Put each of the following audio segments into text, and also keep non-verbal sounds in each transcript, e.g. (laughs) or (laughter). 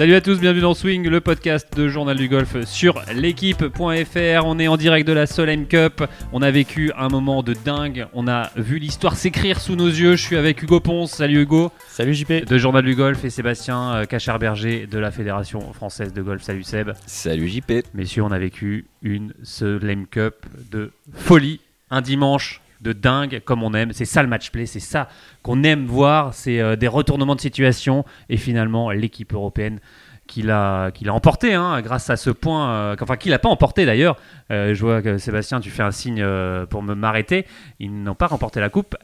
Salut à tous, bienvenue dans Swing, le podcast de Journal du Golf sur l'équipe.fr. On est en direct de la Solheim Cup. On a vécu un moment de dingue. On a vu l'histoire s'écrire sous nos yeux. Je suis avec Hugo Ponce. Salut Hugo. Salut JP. De Journal du Golf et Sébastien euh, Cachard-Berger de la Fédération française de golf. Salut Seb. Salut JP. Messieurs, on a vécu une Solheim Cup de folie. Un dimanche de dingue comme on aime. C'est ça le match play, c'est ça qu'on aime voir. C'est euh, des retournements de situation et finalement l'équipe européenne qui l'a qu'il emporté hein, grâce à ce point, euh, enfin qui l'a pas emporté d'ailleurs. Euh, je vois que Sébastien, tu fais un signe pour me m'arrêter. Ils n'ont pas remporté la coupe,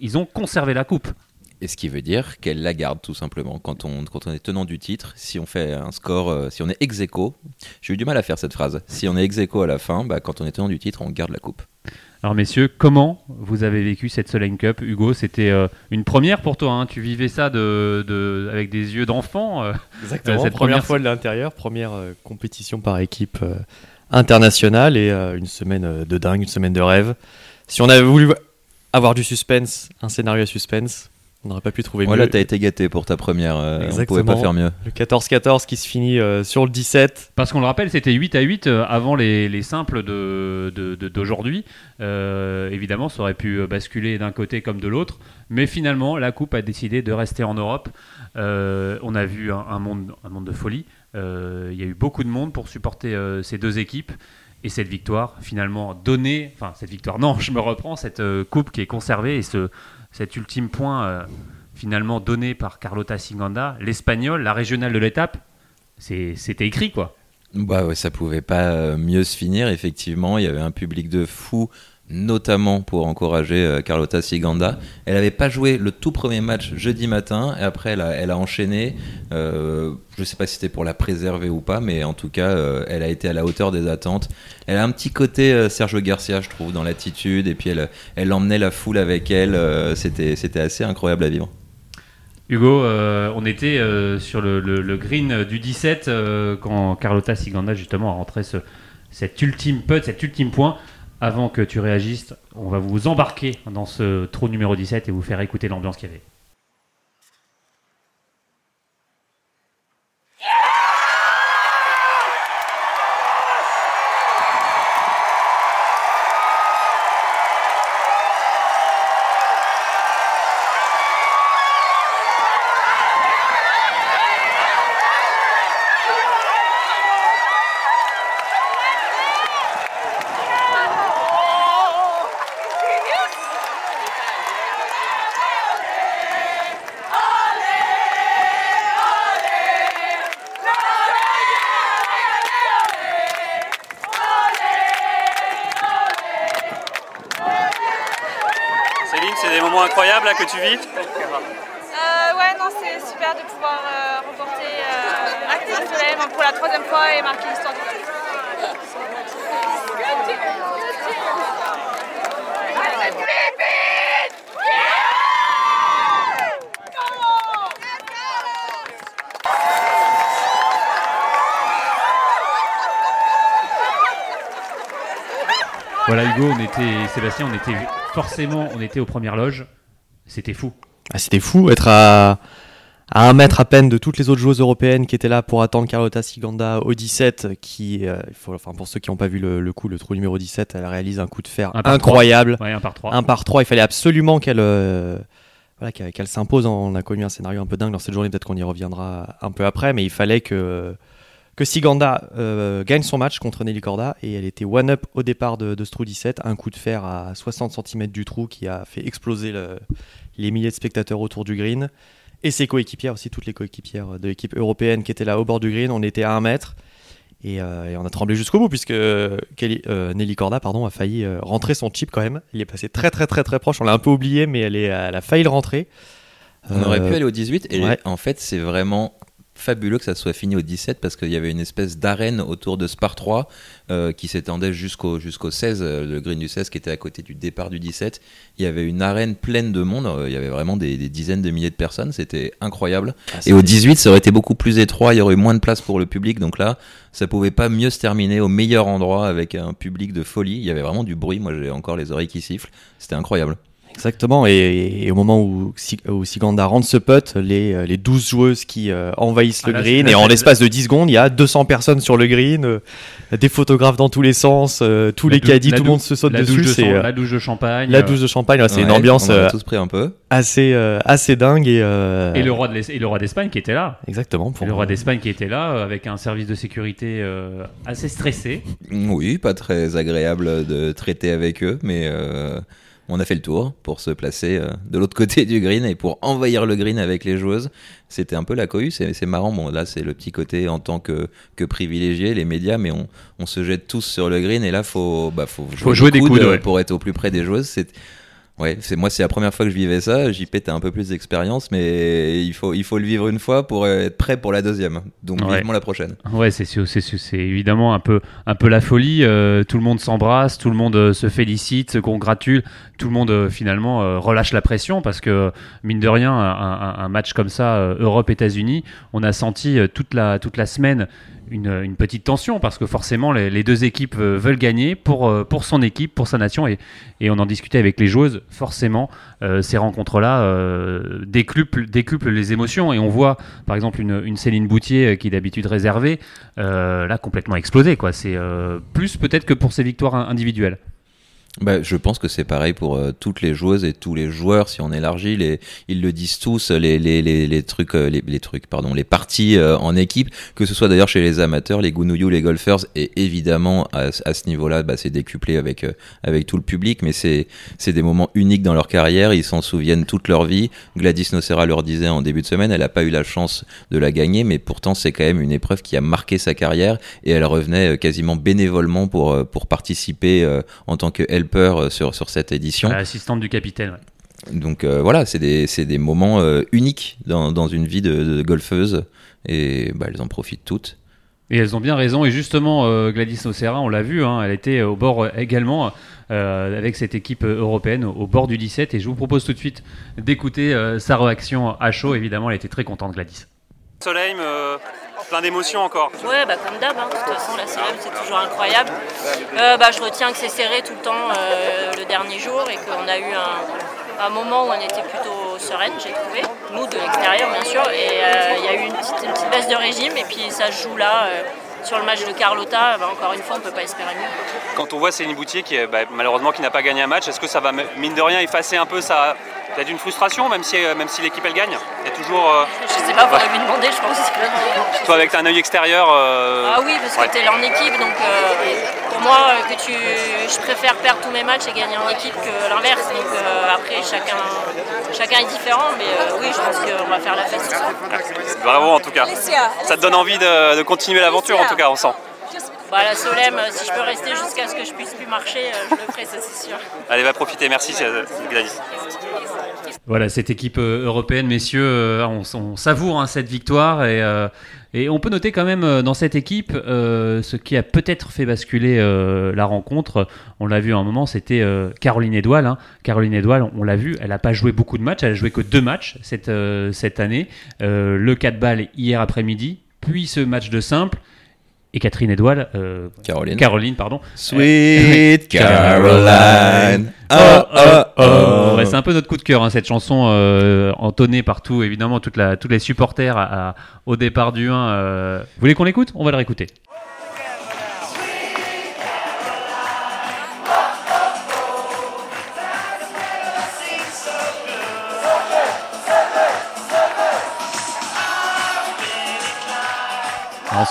ils ont conservé la coupe. Et ce qui veut dire qu'elle la garde tout simplement. Quand on, quand on est tenant du titre, si on fait un score, si on est ex j'ai eu du mal à faire cette phrase. Si on est ex à la fin, bah, quand on est tenant du titre, on garde la coupe. Alors messieurs, comment vous avez vécu cette Solheim Cup? Hugo, c'était euh, une première pour toi, hein. tu vivais ça de, avec des yeux d'enfant. Euh, Exactement, cette première, fois de l'intérieur, première euh, compétition par équipe internationale et une semaine de dingue, une semaine de rêve. Si on avait voulu avoir du suspense, un scénario à suspense, on n'aurait pas pu trouver voilà, mieux. Voilà, t'as été gâté pour ta première. Euh, on pouvait pas faire mieux. Le 14-14 qui se finit euh, sur le 17. Parce qu'on le rappelle, c'était 8 à 8 euh, avant les, les simples d'aujourd'hui. De, évidemment, ça aurait pu basculer d'un côté comme de l'autre. Mais finalement, la Coupe a décidé de rester en Europe. on a vu un, monde, un monde de folie. Il y a eu beaucoup de monde pour supporter ces deux équipes. Et cette victoire, finalement, donnée. Enfin, cette victoire, non, (laughs) je me reprends, cette Coupe qui est conservée et ce cet ultime point euh, finalement donné par Carlota Singanda, l'espagnol, la régionale de l'étape, c'était écrit quoi. Bah ouais, ça pouvait pas euh, mieux se finir. Effectivement, il y avait un public de fous notamment pour encourager euh, Carlota Siganda. Elle n'avait pas joué le tout premier match jeudi matin, et après elle a, enchaîné. Euh, je ne sais pas si c'était pour la préserver ou pas, mais en tout cas, euh, elle a été à la hauteur des attentes. Elle a un petit côté Sergio Garcia, je trouve, dans l'attitude, et puis elle, emmenait la foule avec elle. c'était, assez incroyable à vivre. Hugo, on était sur le, green du 17 quand Carlota Siganda justement a rentré ce, cet ultime putt, cet ultime point avant que tu réagisses, on va vous embarquer dans ce trou numéro 17 et vous faire écouter l'ambiance qu'il y avait. incroyable là, que tu vis euh, Ouais, non, c'est super de pouvoir euh, remporter euh, pour la troisième fois et marquer l'histoire du golf. Voilà Hugo, on était Sébastien, on était forcément, on était aux premières loges. C'était fou. Ah, c'était fou être à, à un mètre à peine de toutes les autres joueuses européennes qui étaient là pour attendre Carlota Siganda au 17, qui, euh, faut, enfin, pour ceux qui n'ont pas vu le, coup, le trou numéro 17, elle réalise un coup de fer incroyable. un par 3. Un par 3. Il fallait absolument qu'elle euh, voilà, qu'elle s'impose. On a connu un scénario un peu dingue dans cette journée, peut-être qu'on y reviendra un peu après, mais il fallait que que Siganda euh, gagne son match contre Nelly Corda et elle était one-up au départ de, ce trou 17, un coup de fer à 60 cm du trou qui a fait exploser les milliers de spectateurs autour du green. Et ses coéquipières aussi, toutes les coéquipières de l'équipe européenne qui étaient là au bord du green, on était à un mètre. Et, euh, on a tremblé jusqu'au bout puisque euh, Nelly Corda pardon, a failli rentrer son chip quand même, il est passé très très très très proche, on l'a un peu oublié mais elle, est, elle a failli le rentrer. On aurait pu aller au 18 et en fait c'est vraiment fabuleux que ça soit fini au 17 parce qu'il y avait une espèce d'arène autour de Spar 3 euh, qui s'étendait jusqu'au jusqu'au 16, euh, le green du 16 qui était à côté du départ du 17. Il y avait une arène pleine de monde, euh, il y avait vraiment des, dizaines de milliers de personnes, c'était incroyable. Ah, et au 18, ça aurait été beaucoup plus étroit, il y aurait eu moins de place pour le public, donc là, ça pouvait pas mieux se terminer au meilleur endroit avec un public de folie. Il y avait vraiment du bruit, moi j'ai encore les oreilles qui sifflent, c'était incroyable. Exactement, et, au moment où, où, Siganda rentre ce putt, les, les 12 joueuses qui envahissent ah, le green, et en (laughs) l'espace de 10 secondes, il y a 200 personnes sur le green, des photographes dans tous les sens, tous les caddies, tout le monde se saute dessus. C'est la douche de champagne. La douche de champagne, c'est une ambiance tous pris un peu. assez, assez dingue. Et, et le roi d'Espagne qui était là. Exactement. Pour... le roi d'Espagne qui était là, avec un service de sécurité assez stressé. Oui, pas très agréable de traiter avec eux, mais euh, on a fait le tour pour se placer euh, de l'autre (laughs) côté du green et pour envahir le green avec les joueuses. C'était un peu la cohue, c'est marrant. Bon, là, c'est le petit côté en tant que, que privilégié, les médias, mais on, on, se jette tous sur le green et là, faut, bah, faut, jouer, des coudes, pour être au plus près des joueuses. C'est Ouais, c'est moi, c'est la première fois que je vivais ça. J'y pétais un peu plus d'expérience, mais il faut, il faut le vivre une fois pour être prêt pour la deuxième. Donc vivement la prochaine. Ouais, c'est c'est évidemment un peu, un peu la folie. Euh, tout le monde s'embrasse, tout le monde euh, se félicite, se congratule, tout le monde euh, finalement relâche la pression parce que mine de rien, un, un match comme ça, Europe-États-Unis, on a senti toute la, toute la semaine une, petite tension parce que forcément les, deux équipes euh, veulent gagner pour, euh, pour son équipe, pour sa nation et, on en discutait avec les joueuses. Forcément, euh, ces rencontres-là décuplent, les émotions et on voit par exemple une, une Céline Boutier qui est d'habitude réservée, là complètement explosée. Quoi. C'est plus peut-être que pour ses victoires individuelles. Bah, je pense que c'est pareil pour euh, toutes les joueuses et tous les joueurs. Si on élargit, les, ils le disent tous, les, les, les, les trucs, euh, les, les, trucs, pardon, les parties euh, en équipe, que ce soit d'ailleurs chez les amateurs, les gounouillous, les golfers, et évidemment à, ce niveau-là, bah, c'est décuplé avec avec tout le public, mais c'est c'est des moments uniques dans leur carrière. Ils s'en souviennent toute leur vie. Gladys Nocera leur disait en début de semaine, elle n'a pas eu la chance de la gagner, mais pourtant c'est quand même une épreuve qui a marqué sa carrière et elle revenait quasiment bénévolement pour pour participer en tant que helper euh, sur, sur cette édition. L'assistante du capitaine, Donc euh, voilà, c'est des, des, moments euh, uniques dans, dans, une vie de, golfeuse et bah, elles en profitent toutes. Et elles ont bien raison. Et justement, Gladys Nocera, on l'a vu, hein, elle était au bord également avec cette équipe européenne au, bord du 17. Et je vous propose tout de suite d'écouter sa réaction à chaud. Évidemment, elle était très contente, Gladys. Soleil, plein d'émotions encore. Ouais, bah, comme d'hab, hein. de toute façon la Célèbre c'est toujours incroyable. Euh, bah, je retiens que c'est serré tout le temps euh, le dernier jour et qu'on a eu un, moment où on était plutôt sereine, j'ai trouvé, nous de l'extérieur bien sûr, et euh, il y a eu une petite, baisse de régime et puis ça se joue là. sur le match de Carlotta, bah, encore une fois, on ne peut pas espérer mieux. Quand on voit Céline Boutier, qui bah, malheureusement qui n'a pas gagné un match, est-ce que ça va, mine de rien, effacer un peu sa, peut-être une frustration, même si, même si l'équipe elle gagne Il y a toujours. Euh... Je sais pas, faudrait lui demander, je pense. Toi, avec un œil extérieur. Euh... Ah oui, parce que tu es en équipe, donc euh, pour moi, euh, que tu, je préfère perdre tous mes matchs et gagner en équipe que l'inverse. Donc euh, après, chacun, chacun est différent, mais oui, je pense qu'on va faire la fête. Bravo en tout cas. Ça te donne envie de, de continuer l'aventure en tout cas, on sent. Bah, la Solem, si je peux rester jusqu'à ce que je puisse plus marcher, je le ferai, ça c'est sûr. Allez, va profiter, merci Gladys. Voilà, cette équipe euh, européenne, messieurs, euh, on, savoure hein, cette victoire et, euh, et, on peut noter quand même dans cette équipe ce qui a peut-être fait basculer la rencontre. On l'a vu à un moment, c'était Caroline Edoual. Hein. Caroline Edoual, on, l'a vu, elle n'a pas joué beaucoup de matchs, elle a joué que deux matchs cette, cette année. le 4 balles hier après-midi, puis ce match de simple et Catherine Edouard, euh, Caroline. Caroline, pardon. Sweet Caroline. Oh, oh, oh. c'est un peu notre coup de cœur, hein, cette chanson euh, entonnée partout, évidemment, toute la, tous les supporters au départ du 1. Euh. Vous voulez qu'on l'écoute? On va le réécouter.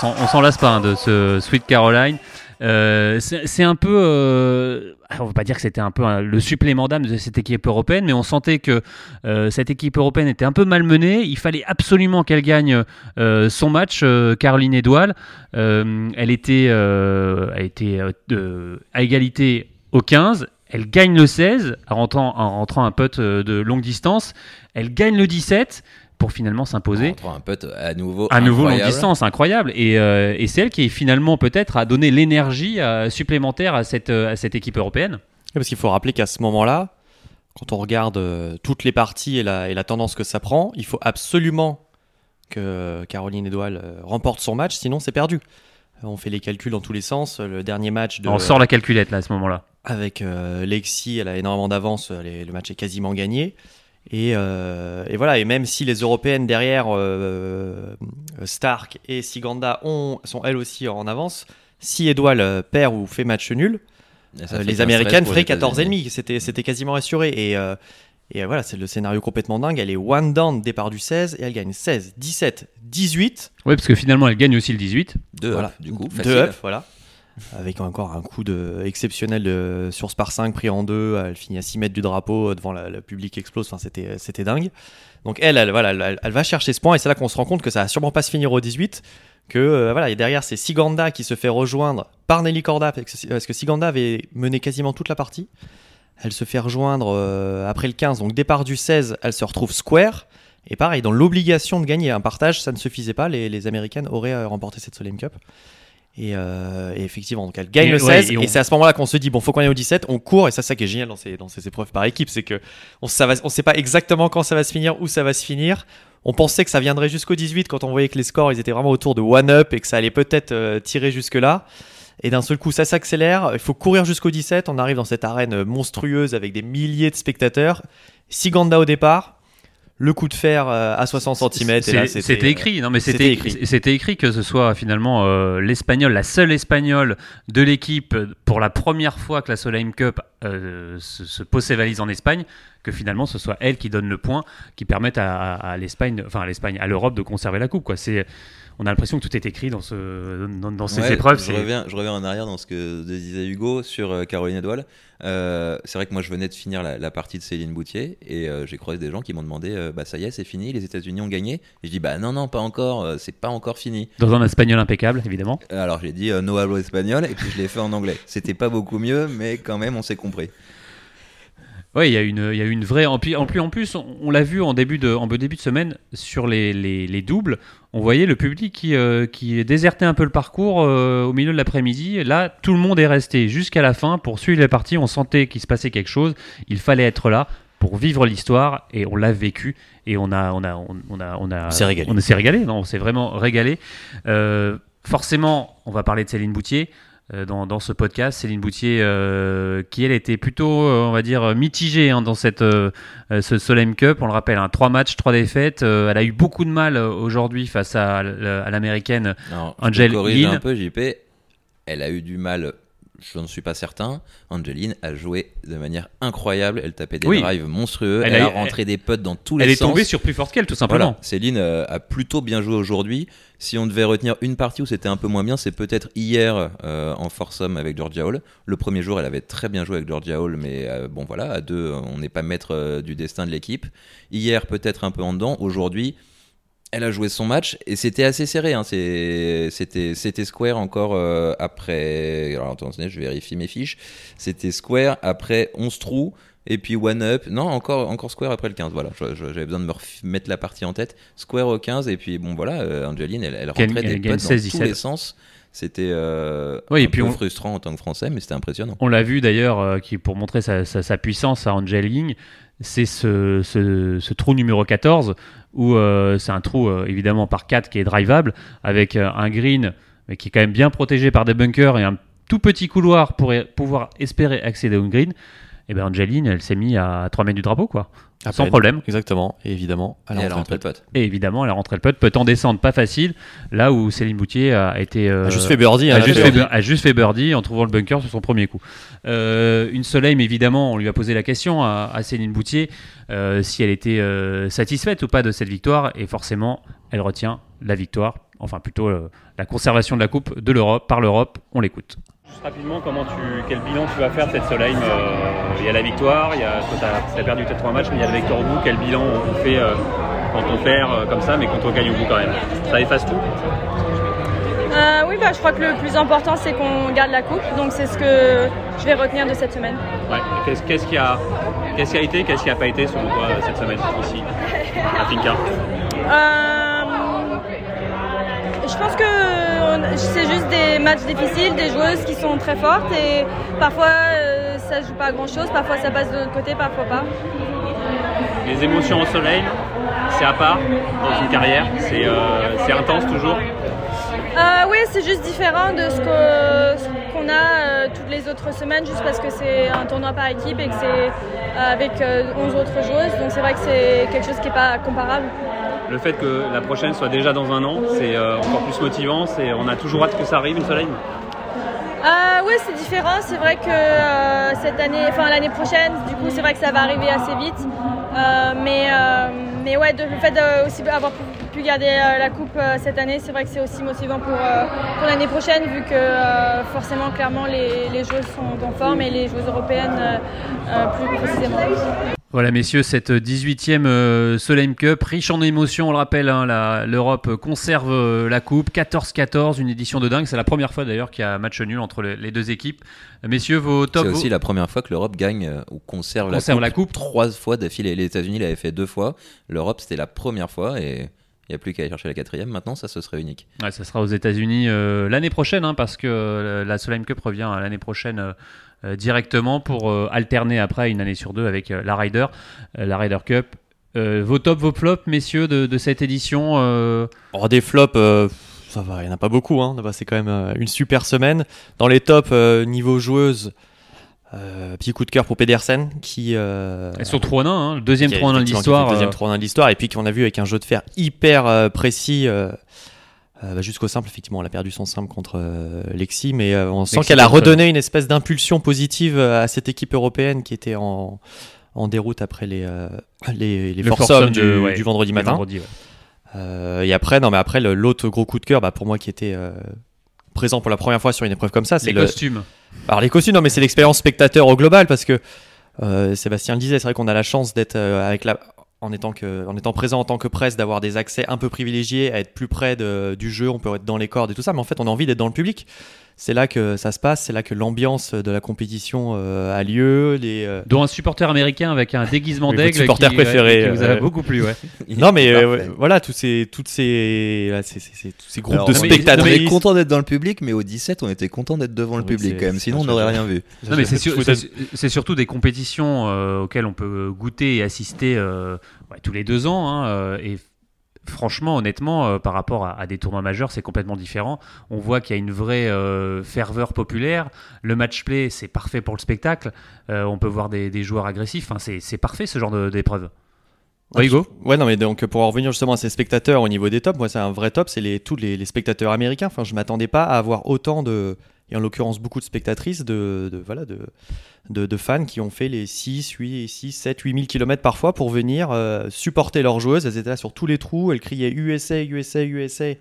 On s'en lasse pas hein, de ce Sweet Caroline. Euh, c'est un peu, euh, on va pas dire que c'était un peu le supplément d'âme de cette équipe européenne, mais on sentait que euh, cette équipe européenne était un peu malmenée. Il fallait absolument qu'elle gagne son match, Caroline Edouard. elle était, elle était à égalité au 15. Elle gagne le 16 en rentrant, en rentrant un putt de longue distance. Elle gagne le 17 pour finalement s'imposer. Un peu à nouveau. À nouveau longue distance, incroyable. Et, euh, et c'est elle qui finalement peut-être a donné l'énergie euh, supplémentaire à cette, euh, à cette équipe européenne. parce qu'il faut rappeler qu'à ce moment-là, quand on regarde toutes les parties et la, et la, tendance que ça prend, il faut absolument que Caroline Edouard remporte son match, sinon c'est perdu. On fait les calculs dans tous les sens. Le dernier match de... On sort la calculette là à ce moment-là. avec euh, Lexi, elle a énormément d'avance, est- le match est quasiment gagné. Et, euh, et voilà, et même si les européennes derrière euh, Stark et Siganda ont, sont elles aussi en avance, si Edouard euh, perd ou fait match nul, euh, les Américaines feraient les 14 États-Unis. ennemis. C'était, c'était quasiment assuré. Et, euh, et euh, voilà, c'est le scénario complètement dingue. Elle est one down, départ du 16, et elle gagne 16, 17, 18. Oui, parce que finalement, elle gagne aussi le 18. Deux voilà, up, du coup, Deux facile. up, voilà. Avec encore un coup de, exceptionnel de, sur Spar 5 pris en deux. Elle finit à 6 mètres du drapeau euh, devant la- le public explose. Enfin, c'était, dingue. Donc elle, elle, voilà, elle, va chercher ce point et c'est là qu'on se rend compte que ça va sûrement pas se finir au 18. Que euh, voilà, et derrière c'est Siganda qui se fait rejoindre par Nelly Corda parce que, que Siganda avait mené quasiment toute la partie. Elle se fait rejoindre euh, après le 15, donc départ du 16, elle se retrouve square. Et pareil, dans l'obligation de gagner un partage, ça ne suffisait pas. Les, les Américaines auraient remporté cette Solheim Cup. Et, euh, et effectivement, donc elle gagne Et- le ouais, 16. et et on- c'est à ce moment-là qu'on se dit bon, faut qu'on aille au 17. On court et ça, c'est ça qui est génial dans ces, dans ces épreuves par équipe, c'est que on ça va- on sait pas exactement quand ça va se finir, où ça va se finir. On pensait que ça viendrait jusqu'au 18 quand on voyait que les scores ils étaient vraiment autour de one up et que ça allait peut-être euh, tirer jusque là. Et d'un seul coup, ça s'accélère. Il faut courir jusqu'au 17. On arrive dans cette arène monstrueuse avec des milliers de spectateurs. Siganda au départ. Le coup de fer euh, à 60 cm. C'était écrit, non mais c'était écrit. C'était écrit que ce soit finalement euh, l'espagnol, la seule espagnole de l'équipe pour la première fois que la Solheim Cup euh, se, se pose ses valises en Espagne, que finalement ce soit elle qui donne le point, qui permette à, à- à l'Espagne, enfin à l'Espagne, à l'Europe de conserver la coupe. Quoi. C'est, on a l'impression que tout est écrit dans ce, dans, dans ces Ouais, épreuves. Je reviens, je reviens en arrière dans ce que disait Hugo sur euh, Caroline Edouard. Euh, c'est vrai que moi je venais de finir la, la partie de Céline Boutier et euh, j'ai croisé des gens qui m'ont demandé euh, bah ça y est c'est fini les États-Unis ont gagné et je dis bah non non pas encore c'est pas encore fini Dans un espagnol impeccable, évidemment. alors j'ai dit no hablo espagnol et puis je l'ai fait en anglais c'était pas beaucoup mieux mais quand même on s'est compris Oui, il y a une, il y a une vraie. En plus, en plus, on, on l'a vu en début de, en début de semaine sur les, les, les doubles. On voyait le public qui, euh, qui désertait un peu le parcours euh, au milieu de l'après-midi. Là, tout le monde est resté jusqu'à la fin pour suivre les parties. On sentait qu'il se passait quelque chose. Il fallait être là pour vivre l'histoire et on l'a vécu et on a, on a, on, on a, on a, On s'est régalé. On s'est régalé. Non, on s'est vraiment régalé. Euh, forcément, on va parler de Céline Boutier dans, dans ce podcast. Céline Boutier, euh, qui elle était plutôt, euh, on va dire, mitigée hein, dans cette, euh, euh, ce Solheim Cup. On le rappelle, hein, trois matchs, trois défaites. Euh, elle a eu beaucoup de mal euh, aujourd'hui face à, l'américaine. Angel un peu JP elle a eu du mal je n'en suis pas certain. Angeline a joué de manière incroyable. Elle tapait des Oui. drives monstrueux. Elle Elle, a rentré des putts dans tous les Elle est sens. tombée sur plus forte qu'elle, tout simplement. Voilà, Céline euh, a plutôt bien joué aujourd'hui. Si on devait retenir une partie où c'était un peu moins bien, c'est peut-être hier euh, en foursome avec Georgia Hall. Le premier jour, elle avait très bien joué avec Georgia Hall, mais euh, bon voilà, à deux, on n'est pas maître euh, du destin de l'équipe. Hier, peut-être un peu en dedans. Aujourd'hui, elle a joué son match et c'était assez serré. hein. C'était c'était square encore euh, après. Alors attendez, je vérifie mes fiches. C'était square après 11 trous. Et puis one up, non encore encore square après le 15. Voilà, j'avais besoin de me mettre la partie en tête. Square au 15 et puis bon voilà, euh, Angeline, elle, elle rentrait elle des gagne putts dans 16, tous 17. les sens. C'était euh, Oui, et un puis peu on- frustrant en tant que Français, mais c'était impressionnant. On l'a vu d'ailleurs, euh, qui pour montrer sa, sa- sa puissance à Angel Ying, c'est ce, trou numéro 14, où euh, c'est un trou euh, évidemment par 4 qui est drivable, avec euh, un green mais qui est quand même bien protégé par des bunkers et un tout petit couloir pour pouvoir espérer accéder au green. Et bien Angeline, elle s'est mise à 3 mètres du drapeau, quoi. À Sans peine. problème. Exactement, et évidemment. Et elle a rentré le putt. Et évidemment, elle a rentré le putt, peut en descendre, pas facile, là où Céline Boutier a été... euh, a juste fait birdie. a hein, juste, elle a fait, fait- bir- a juste fait birdie en trouvant le bunker sur son premier coup. Euh, une Soleil, mais évidemment, on lui a posé la question à, à Céline Boutier euh, si elle était euh, satisfaite ou pas de cette victoire, et forcément, elle retient la victoire, enfin plutôt euh, la conservation de la coupe de l'Europe par l'Europe. On l'écoute. Juste rapidement, comment tu, quel bilan tu vas faire de cette Soleil Il y a la victoire, il y a, toi, tu as, perdu peut-être trois matchs, mais il y a la victoire au bout. Quel bilan on fait euh, quand on perd euh, comme ça, mais quand on gagne au bout quand même? Ça efface tout? Euh, oui, bah, je crois que le plus important, c'est qu'on garde la coupe. Donc, c'est ce que je vais retenir de cette semaine. Ouais. Qu'est-ce, qu'est-ce qui a, qu'est-ce qui a été, qu'est-ce qui n'a pas été selon toi cette semaine ici à Finca Euh, je pense que c'est juste des matchs difficiles, des joueuses qui sont très fortes et parfois euh, ça joue pas à grand chose, parfois ça passe de l'autre côté, parfois pas. Les émotions au soleil, c'est à part dans une carrière, c'est, euh, intense toujours? Euh, oui, c'est juste différent de ce qu'on a euh, toutes les autres semaines, juste parce que c'est un tournoi par équipe et que c'est avec euh, 11 autres joueuses. Donc c'est vrai que c'est quelque chose qui n'est pas comparable. Le fait que la prochaine soit déjà dans un an, c'est euh, encore plus motivant. C'est, on a toujours hâte que ça arrive, une. Euh, oui, c'est différent. C'est vrai que euh, cette année, enfin l'année prochaine, du coup, c'est vrai que ça va arriver assez vite. Euh, mais, mais ouais, le fait de aussi avoir pu, garder la coupe cette année, c'est vrai que c'est aussi motivant pour, l'année prochaine, vu que forcément, clairement, les, les joueuses sont en forme et les joueuses européennes plus précisément. Voilà, messieurs, cette 18e euh, Solheim Cup, riche en émotions, on le rappelle, hein, la- l'Europe conserve euh, la coupe, 14-14, une édition de dingue. C'est la première fois d'ailleurs qu'il y a un match nul entre les, les deux équipes. Euh, Messieurs, vos top. C'est vos- aussi la première fois que l'Europe gagne euh, ou conserve, Conserve la, la coupe coupe. trois fois d'affilée. Les États-Unis l'avaient fait deux fois. L'Europe, c'était la première fois et il n'y a plus qu'à aller chercher la quatrième. Maintenant, ça, ce serait unique. Ouais, ça sera aux États-Unis euh, l'année prochaine, hein, parce que euh, la Solheim Cup revient euh, l'année prochaine euh, directement pour euh, alterner après une année sur deux avec euh, la Ryder, euh, la Ryder Cup. Euh, vos tops, vos flops, messieurs, de, de cette édition euh, Or, des flops, euh, ça va, il n'y en a pas beaucoup. Hein. C'est quand même euh, une super semaine. Dans les tops, euh, niveau joueuse, euh, petit coup de cœur pour Pedersen qui. euh, et sur 3 hein, le deuxième qui a 3 de effectivement l'histoire. Deuxième euh, 3 de l'histoire. Et puis qu'on a vu avec un jeu de fer hyper euh, précis. euh, euh, bah, Jusqu'au simple, effectivement, elle a perdu son simple contre euh, Lexi, mais euh, on sent qu'elle a redonné une espèce d'impulsion positive euh, à cette équipe européenne qui était en, en déroute après les, euh, les, les le force foursome du, de- ouais, du vendredi matin. vendredi, ouais. Euh, et après, non, mais après, l'autre gros coup de cœur, bah, pour moi qui était euh, présent pour la première fois sur une épreuve comme ça, c'est Les le. costumes. Alors les costumes, non, mais c'est l'expérience spectateur au global parce que euh, Sébastien le disait, c'est vrai qu'on a la chance d'être euh, avec la. En étant, que, en étant présent en tant que presse, d'avoir des accès un peu privilégiés, à être plus près de- du jeu, on peut être dans les cordes et tout ça, mais en fait on a envie d'être dans le public. C'est là que ça se passe, c'est là que l'ambiance de la compétition euh, a lieu. Les, euh, Dont un supporter américain avec un déguisement (laughs) d'aigle. supporter qui, ouais, préféré, qui vous a euh, beaucoup plu, ouais. (laughs) Non mais euh, ouais, voilà tous ces toutes ces, là, ces- ces- ces- tous ces groupes Alors, de spectatrices. On est content d'être dans le public, mais au 17, on était content d'être devant le Oui, public quand même. Sinon, on n'aurait rien vu. Non, mais c'est, surtout des compétitions euh, auxquelles on peut goûter et assister euh, ouais, tous les deux ans. hein, et franchement, honnêtement, euh, par rapport à, à des tournois majeurs, c'est complètement différent. On voit qu'il y a une vraie euh, ferveur populaire. Le match play, c'est parfait pour le spectacle. Euh, on peut voir des, des joueurs agressifs. C'est, parfait ce genre d'épreuve. Ouais, Hugo Ouais, non, mais donc pour en revenir justement à ces spectateurs au niveau des tops, moi c'est un vrai top, c'est les, tous les, les spectateurs américains. Enfin, je m'attendais pas à avoir autant de, et en l'occurrence beaucoup de spectatrices, de, fans qui ont fait les 6, 8, 6, 7, 8 000 km parfois pour venir euh, supporter leurs joueuses. Elles étaient là sur tous les trous, elles criaient USA, USA, USA.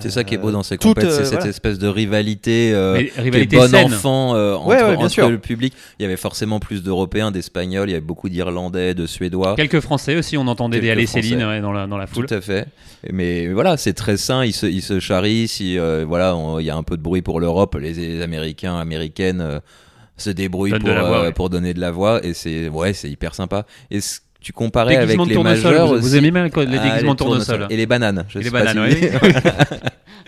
C'est ça qui est beau dans ces toute, compètes, c'est euh, cette voilà. espèce de rivalité, euh, Mais qui est rivalité bon enfant euh, entre, Ouais, ouais, bien entre sûr. le public. Il y avait forcément plus d'Européens, d'Espagnols, il y avait beaucoup d'Irlandais, de Suédois. Quelques Français aussi, on entendait des Quelques allées Céline ouais, dans, la, dans la foule. Tout à fait. Mais voilà, c'est très sain. Ils se, ils se charrient. Si euh, voilà, on- il y a un peu de bruit pour l'Europe, les, les Américains, Américaines euh, se débrouillent pour, la voix, euh, ouais. pour donner de la voix. Et c'est ouais, c'est hyper sympa. Et ce- tu comparais avec les majeurs vous, vous aimez bien les Ah, déguisements de les tournesol Et les bananes. Je Et sais les bananes, si- oui. (laughs)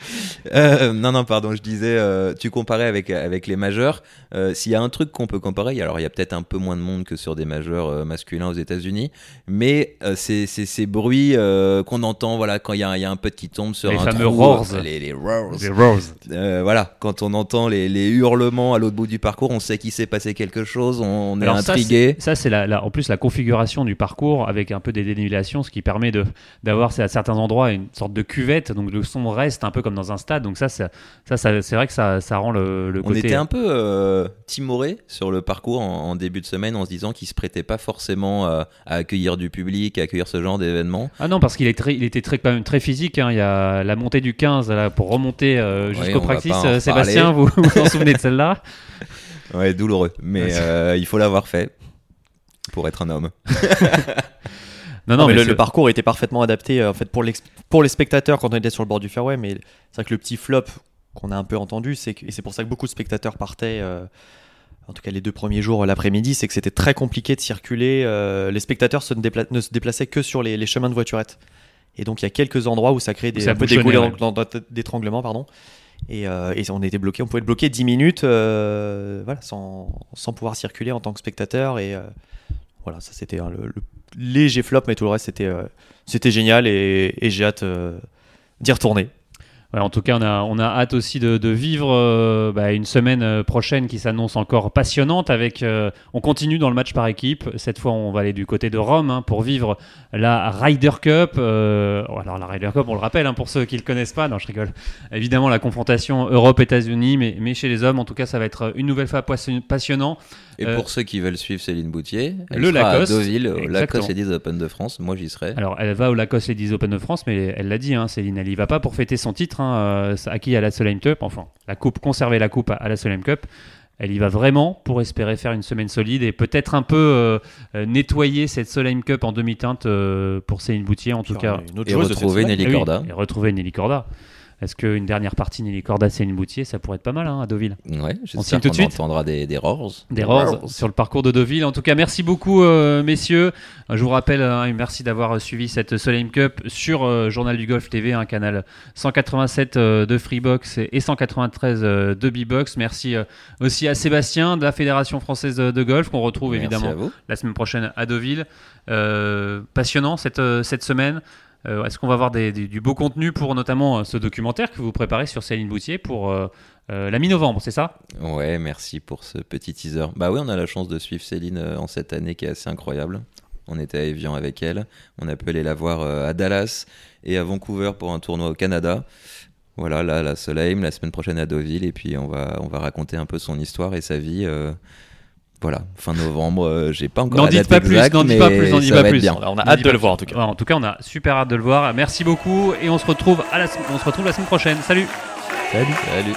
(laughs) Euh, non, non, pardon, je disais, euh, tu comparais avec, avec les majeurs. Euh, S'il y a un truc qu'on peut comparer, alors il y a peut-être un peu moins de monde que sur des majeurs masculins aux États-Unis, mais c'est ces bruits qu'on entend voilà, quand il y, a un- il y a un pote qui tombe sur Les un fameux trou, roars. Les, les roars. Les. Euh, voilà, quand on entend les, les hurlements à l'autre bout du parcours, on sait qu'il s'est passé quelque chose, on, est Alors intrigué. Ça, c'est la, la- en plus la configuration du parcours avec un peu des dénivelations, ce qui permet d'avoir c'est à certains endroits une sorte de cuvette, donc le son reste un peu comme dans un stade. Donc ça, ça, ça, ça- c'est vrai que ça, ça rend le, le On côté. était un peu euh, timoré sur le parcours en, en début de semaine en se disant qu'il se prêtait pas forcément euh, à accueillir du public, à accueillir ce genre d'événement. Ah non, parce qu'il il était très, quand même très physique. hein. Il y a la montée du 15 là, pour remonter euh, jusqu'au on practice. Euh, Sébastien, vous vous vous en souvenez de celle-là? (laughs) Ouais, douloureux. Mais euh, il faut l'avoir fait pour être un homme. (laughs) Non, Non, mais le, parcours était parfaitement adapté euh, en fait pour, l'ex- pour les spectateurs quand on était sur le bord du fairway. Mais c'est vrai que le petit flop qu'on a un peu entendu, c'est que, et c'est pour ça que beaucoup de spectateurs partaient. euh, en tout cas, les deux premiers jours euh, l'après-midi, c'est que c'était très compliqué de circuler. euh, les spectateurs se ne, se déplaçaient que sur les, les chemins de voiturettes. Et donc, il y a quelques endroits où ça crée des, ça un peu des ouais. d'étranglement, pardon. Et, euh, et on était bloqué, on pouvait être bloqué 10 minutes euh, voilà, sans, sans pouvoir circuler en tant que spectateur. Et euh, voilà, ça c'était hein, le, le léger flop, mais tout le reste c'était euh, c'était génial et, et j'ai hâte euh, d'y retourner. Ouais, en tout cas, on a, on a hâte aussi de, de vivre euh, bah, une semaine euh, prochaine qui s'annonce encore passionnante. Avec, euh, on continue dans le match par équipe. Cette fois, on va aller du côté de Rome hein, pour vivre la Ryder Cup. Euh, alors la Ryder Cup, on le rappelle hein, pour ceux qui ne le connaissent pas. Non, je rigole. Évidemment, la confrontation Europe-États-Unis, mais, mais chez les hommes, en tout cas, ça va être une nouvelle fois passion- passionnant. Et pour ceux qui veulent suivre Céline Boutier, elle le sera Lacoste. à Deauville, au. Lacoste Ladies Open de France. Moi, j'y serai. Alors, elle va au Lacoste Ladies Open de France, mais elle l'a dit, hein, Céline, elle y va pas pour fêter son titre hein, euh, acquis à la Solheim Cup. Enfin, la coupe, conserver la coupe à, à la Solheim Cup. Elle y va vraiment pour espérer faire une semaine solide et peut-être un peu euh, euh, nettoyer cette Solheim Cup en demi-teinte euh, pour Céline Boutier, en tout cas. Une autre Et joueuse de cette retrouver semaine. Nelly Corda. et retrouver Nelly Corda. Est-ce qu'une dernière partie Nelly Corda, Céline Boutier, ça pourrait être pas mal hein, à Deauville Ouais, signe j'espère tout de qu'on entendra des, des roars. des roses sur le parcours de Deauville. En tout cas, merci beaucoup, euh, messieurs. Je vous rappelle, hein, et merci d'avoir suivi cette Solheim Cup sur euh, Journal du Golf TV, un canal 187 euh, de Freebox et 193 euh, de B-Box. Merci euh, aussi à Sébastien de la Fédération française de, de golf, qu'on retrouve Merci évidemment la semaine prochaine à Deauville. Euh, passionnant cette, cette semaine. Euh, Est-ce qu'on va avoir du beau contenu pour notamment euh, ce documentaire que vous préparez sur Céline Boutier pour euh, la mi-novembre, c'est ça? Ouais, merci pour ce petit teaser. Bah oui, on a la chance de suivre Céline en cette année qui est assez incroyable. On était à Evian avec elle. On a pu aller la voir à Dallas et à Vancouver pour un tournoi au Canada. Voilà, là, la Soleil, la semaine prochaine à Deauville. Et puis, on va, on va raconter un peu son histoire et sa vie. Voilà, fin novembre. euh, J'ai pas encore N'en dites pas plus, n'en dites pas plus, n'en dites pas plus. bien. On a hâte de le voir en tout cas. Ouais, en tout cas, on a super hâte de le voir. Merci beaucoup et on se retrouve, à la, on se retrouve la semaine prochaine. Salut Salut. Salut.